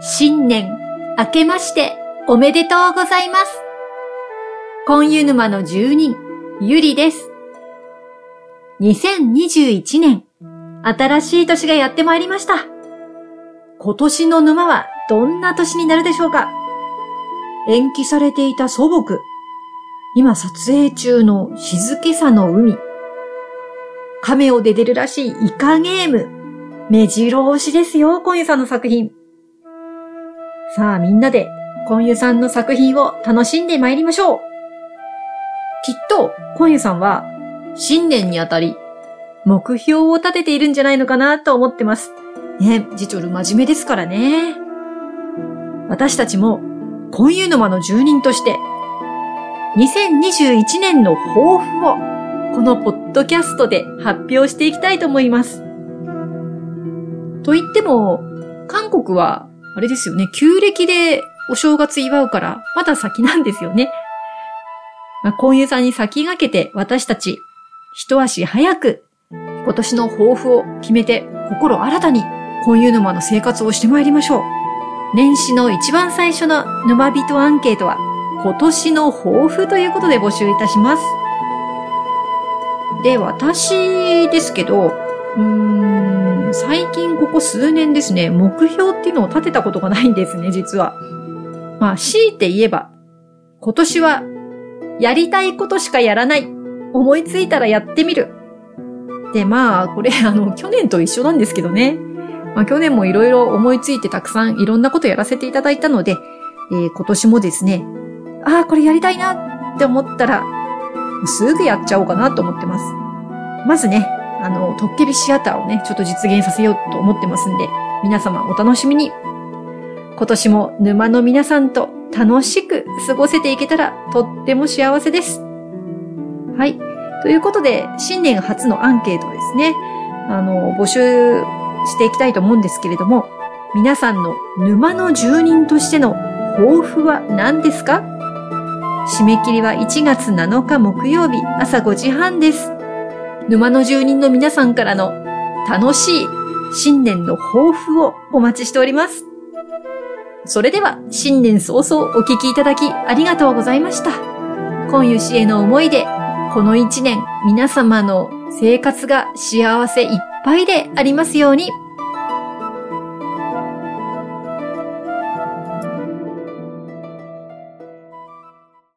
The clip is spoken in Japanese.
新年明けましておめでとうございます。今湯沼の住人、ゆりです。2021年、新しい年がやってまいりました。今年の沼はどんな年になるでしょうか延期されていた祖母。今撮影中の静けさの海。カメオで出るらしいイカゲーム。目白押しですよ、今夜さんの作品。さあみんなで、今湯さんの作品を楽しんで参りましょう。きっと、今湯さんは、新年にあたり、目標を立てているんじゃないのかなと思ってます。ね、ジチョル真面目ですからね。私たちも、今湯沼の住人として、2021年の抱負を、このポッドキャストで発表していきたいと思います。と言っても、韓国は、あれですよね、旧暦でお正月祝うから、まだ先なんですよね。まあ、今湯さんに先駆けて私たち、一足早く、今年の抱負を決めて、心新たに、今湯沼の生活をしてまいりましょう。年始の一番最初の沼人アンケートは、今年の抱負ということで募集いたします。で、私ですけど、うーん、最近ここ数年ですね、目標っていうのを立てたことがないんですね、実は。まあ、強いて言えば、今年は、やりたいことしかやらない。思いついたらやってみる。で、まあ、これ、あの、去年と一緒なんですけどね。まあ、去年もいろいろ思いついてたくさんいろんなことやらせていただいたので、えー、今年もですね、ああ、これやりたいなって思ったら、すぐやっちゃおうかなと思ってます。まずね、あの、トッケビシアターをね、ちょっと実現させようと思ってますんで、皆様お楽しみに。今年も沼の皆さんと楽しく過ごせていけたらとっても幸せです。はい。ということで、新年初のアンケートですね。あの、募集していきたいと思うんですけれども、皆さんの沼の住人としての抱負は何ですか？締め切りは1月7日木曜日朝5時半です。沼の住人の皆さんからの楽しい新年の抱負をお待ちしております。それでは新年早々お聞きいただきありがとうございました。今湯氏への思いで、この一年皆様の生活が幸せいっぱいでありますように。